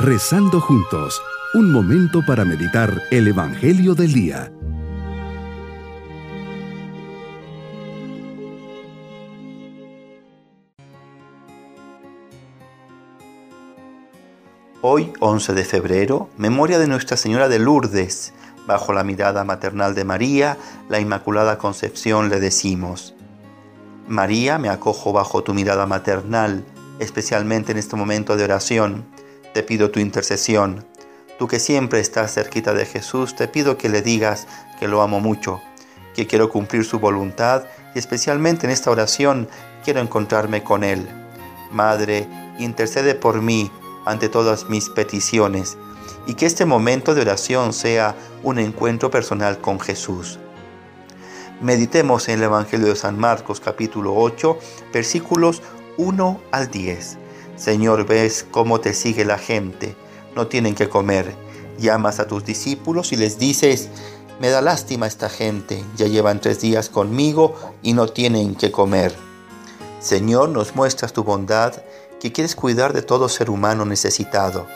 Rezando juntos, un momento para meditar el Evangelio del Día. Hoy, 11 de febrero, memoria de Nuestra Señora de Lourdes. Bajo la mirada maternal de María, la Inmaculada Concepción le decimos, María, me acojo bajo tu mirada maternal, especialmente en este momento de oración. Te pido tu intercesión. Tú que siempre estás cerquita de Jesús, te pido que le digas que lo amo mucho, que quiero cumplir su voluntad y especialmente en esta oración quiero encontrarme con Él. Madre, intercede por mí ante todas mis peticiones y que este momento de oración sea un encuentro personal con Jesús. Meditemos en el Evangelio de San Marcos capítulo 8 versículos 1 al 10. Señor, ves cómo te sigue la gente, no tienen que comer. Llamas a tus discípulos y les dices, me da lástima esta gente, ya llevan tres días conmigo y no tienen que comer. Señor, nos muestras tu bondad que quieres cuidar de todo ser humano necesitado.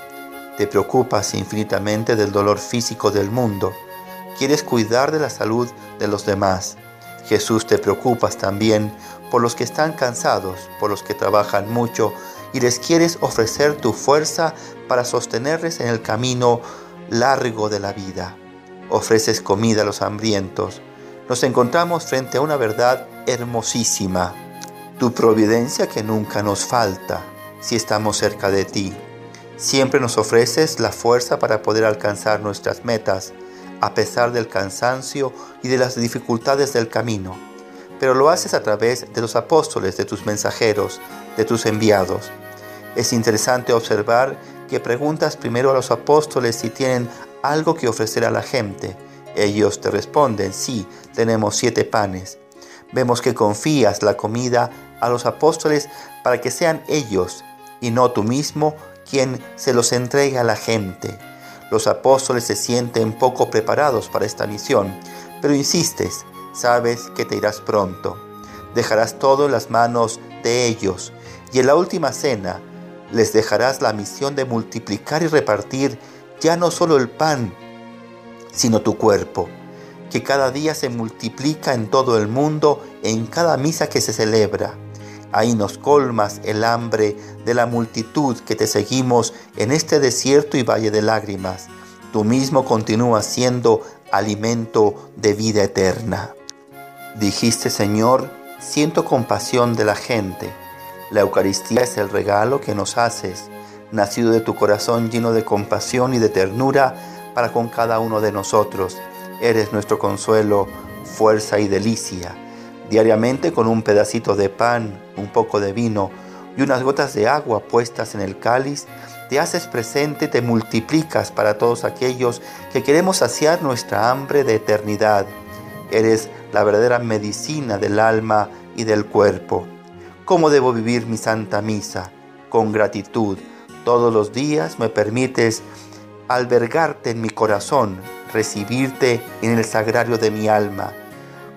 Te preocupas infinitamente del dolor físico del mundo. Quieres cuidar de la salud de los demás. Jesús, te preocupas también por los que están cansados, por los que trabajan mucho y les quieres ofrecer tu fuerza para sostenerles en el camino largo de la vida. Ofreces comida a los hambrientos. Nos encontramos frente a una verdad hermosísima. Tu providencia que nunca nos falta si estamos cerca de ti. Siempre nos ofreces la fuerza para poder alcanzar nuestras metas, a pesar del cansancio y de las dificultades del camino. Pero lo haces a través de los apóstoles, de tus mensajeros, de tus enviados. Es interesante observar que preguntas primero a los apóstoles si tienen algo que ofrecer a la gente. Ellos te responden, sí, tenemos siete panes. Vemos que confías la comida a los apóstoles para que sean ellos y no tú mismo quien se los entrega a la gente. Los apóstoles se sienten poco preparados para esta misión, pero insistes, sabes que te irás pronto. Dejarás todo en las manos de ellos y en la última cena les dejarás la misión de multiplicar y repartir ya no solo el pan, sino tu cuerpo, que cada día se multiplica en todo el mundo en cada misa que se celebra. Ahí nos colmas el hambre de la multitud que te seguimos en este desierto y valle de lágrimas. Tú mismo continúas siendo alimento de vida eterna. Dijiste, Señor, siento compasión de la gente. La Eucaristía es el regalo que nos haces, nacido de tu corazón lleno de compasión y de ternura para con cada uno de nosotros. Eres nuestro consuelo, fuerza y delicia diariamente con un pedacito de pan, un poco de vino y unas gotas de agua puestas en el cáliz, te haces presente, te multiplicas para todos aquellos que queremos saciar nuestra hambre de eternidad. Eres la verdadera medicina del alma y del cuerpo. ¿Cómo debo vivir mi santa misa? Con gratitud. Todos los días me permites albergarte en mi corazón, recibirte en el sagrario de mi alma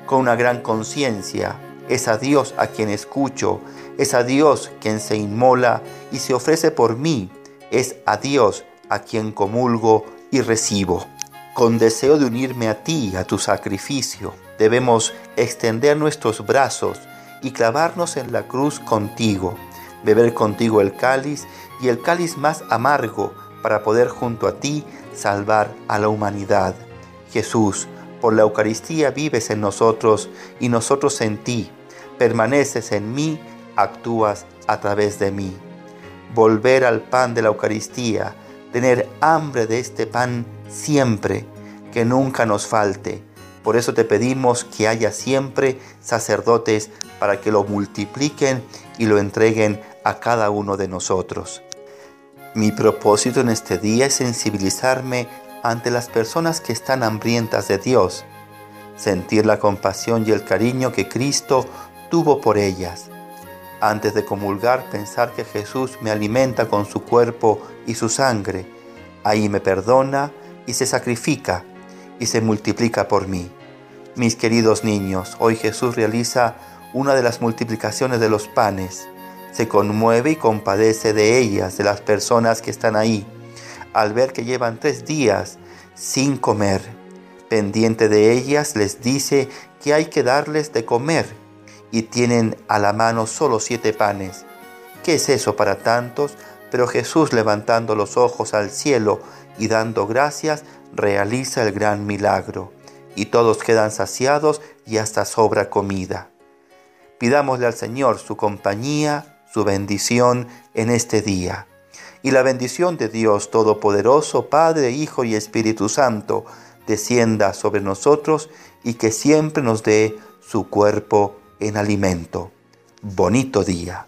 con una gran conciencia. Es a Dios a quien escucho, es a Dios quien se inmola y se ofrece por mí, es a Dios a quien comulgo y recibo. Con deseo de unirme a ti, a tu sacrificio, debemos extender nuestros brazos y clavarnos en la cruz contigo, beber contigo el cáliz y el cáliz más amargo para poder junto a ti salvar a la humanidad. Jesús, por la Eucaristía vives en nosotros y nosotros en ti. Permaneces en mí, actúas a través de mí. Volver al pan de la Eucaristía, tener hambre de este pan siempre, que nunca nos falte. Por eso te pedimos que haya siempre sacerdotes para que lo multipliquen y lo entreguen a cada uno de nosotros. Mi propósito en este día es sensibilizarme ante las personas que están hambrientas de Dios, sentir la compasión y el cariño que Cristo tuvo por ellas. Antes de comulgar, pensar que Jesús me alimenta con su cuerpo y su sangre. Ahí me perdona y se sacrifica y se multiplica por mí. Mis queridos niños, hoy Jesús realiza una de las multiplicaciones de los panes. Se conmueve y compadece de ellas, de las personas que están ahí al ver que llevan tres días sin comer. Pendiente de ellas les dice que hay que darles de comer y tienen a la mano solo siete panes. ¿Qué es eso para tantos? Pero Jesús levantando los ojos al cielo y dando gracias, realiza el gran milagro. Y todos quedan saciados y hasta sobra comida. Pidámosle al Señor su compañía, su bendición en este día. Y la bendición de Dios Todopoderoso, Padre, Hijo y Espíritu Santo, descienda sobre nosotros y que siempre nos dé su cuerpo en alimento. Bonito día.